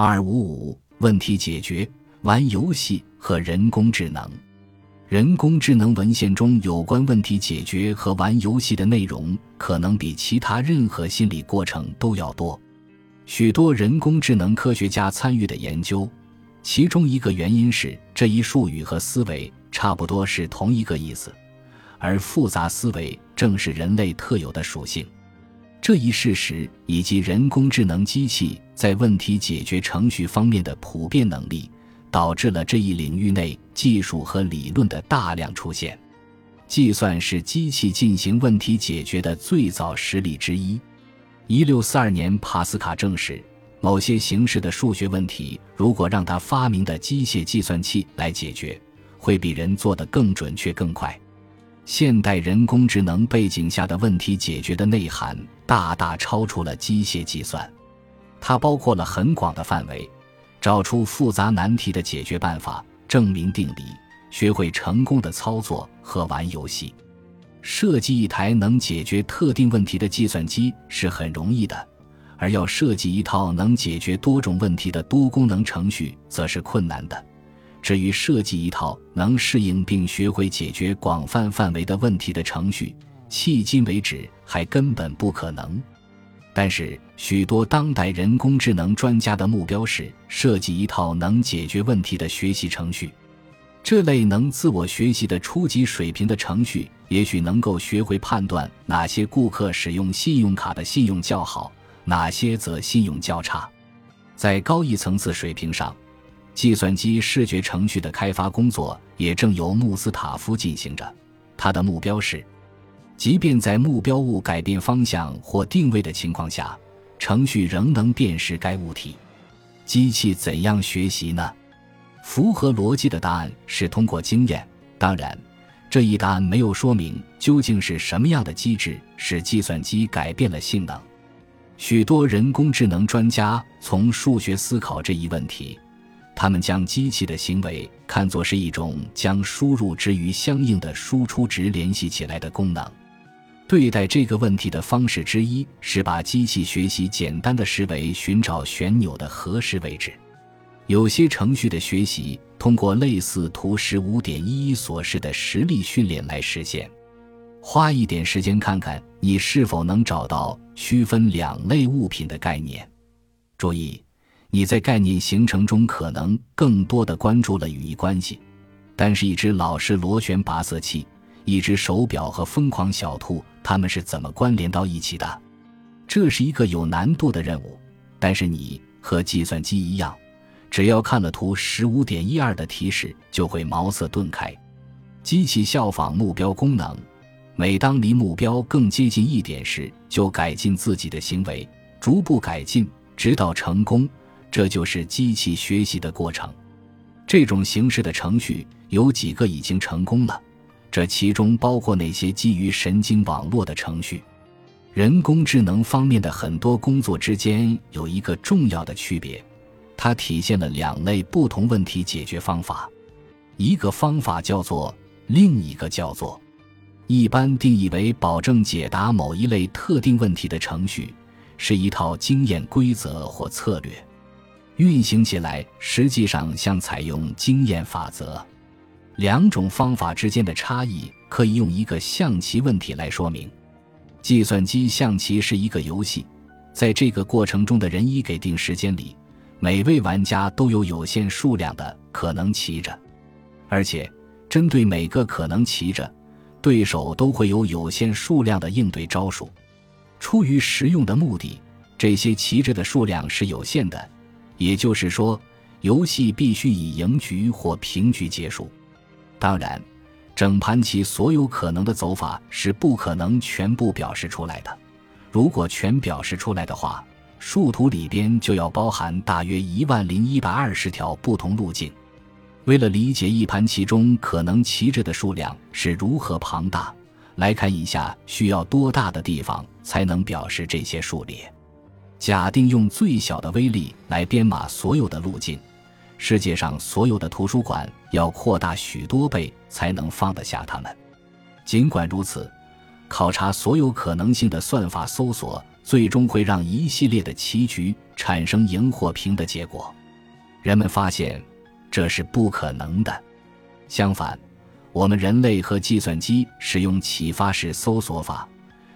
二五五问题解决：玩游戏和人工智能。人工智能文献中有关问题解决和玩游戏的内容，可能比其他任何心理过程都要多。许多人工智能科学家参与的研究，其中一个原因是这一术语和思维差不多是同一个意思，而复杂思维正是人类特有的属性。这一事实以及人工智能机器在问题解决程序方面的普遍能力。导致了这一领域内技术和理论的大量出现。计算是机器进行问题解决的最早实例之一。一六四二年，帕斯卡证实，某些形式的数学问题，如果让他发明的机械计算器来解决，会比人做的更准确、更快。现代人工智能背景下的问题解决的内涵，大大超出了机械计算，它包括了很广的范围。找出复杂难题的解决办法，证明定理，学会成功的操作和玩游戏。设计一台能解决特定问题的计算机是很容易的，而要设计一套能解决多种问题的多功能程序则是困难的。至于设计一套能适应并学会解决广泛范围的问题的程序，迄今为止还根本不可能。但是，许多当代人工智能专家的目标是设计一套能解决问题的学习程序。这类能自我学习的初级水平的程序，也许能够学会判断哪些顾客使用信用卡的信用较好，哪些则信用较差。在高一层次水平上，计算机视觉程序的开发工作也正由穆斯塔夫进行着。他的目标是。即便在目标物改变方向或定位的情况下，程序仍能辨识该物体。机器怎样学习呢？符合逻辑的答案是通过经验。当然，这一答案没有说明究竟是什么样的机制使计算机改变了性能。许多人工智能专家从数学思考这一问题，他们将机器的行为看作是一种将输入值与相应的输出值联系起来的功能。对待这个问题的方式之一是把机器学习简单的视为寻找旋钮的合适位置。有些程序的学习通过类似图十五点一一所示的实例训练来实现。花一点时间看看你是否能找到区分两类物品的概念。注意，你在概念形成中可能更多的关注了语义关系，但是一只老式螺旋拔色器。一只手表和疯狂小兔，它们是怎么关联到一起的？这是一个有难度的任务。但是你和计算机一样，只要看了图十五点一二的提示，就会茅塞顿开。机器效仿目标功能，每当离目标更接近一点时，就改进自己的行为，逐步改进，直到成功。这就是机器学习的过程。这种形式的程序有几个已经成功了。这其中包括那些基于神经网络的程序。人工智能方面的很多工作之间有一个重要的区别，它体现了两类不同问题解决方法。一个方法叫做，另一个叫做。一般定义为保证解答某一类特定问题的程序，是一套经验规则或策略，运行起来实际上像采用经验法则。两种方法之间的差异可以用一个象棋问题来说明。计算机象棋是一个游戏，在这个过程中的人一给定时间里，每位玩家都有有限数量的可能棋着，而且针对每个可能棋着，对手都会有有限数量的应对招数。出于实用的目的，这些棋着的数量是有限的，也就是说，游戏必须以赢局或平局结束。当然，整盘棋所有可能的走法是不可能全部表示出来的。如果全表示出来的话，数图里边就要包含大约一万零一百二十条不同路径。为了理解一盘棋中可能棋着的数量是如何庞大，来看一下需要多大的地方才能表示这些数列。假定用最小的威力来编码所有的路径。世界上所有的图书馆要扩大许多倍才能放得下它们。尽管如此，考察所有可能性的算法搜索最终会让一系列的棋局产生赢或平的结果。人们发现这是不可能的。相反，我们人类和计算机使用启发式搜索法，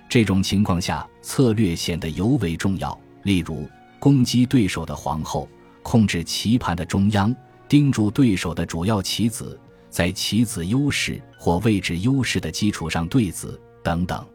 这种情况下策略显得尤为重要。例如，攻击对手的皇后，控制棋盘的中央，盯住对手的主要棋子，在棋子优势或位置优势的基础上对子等等。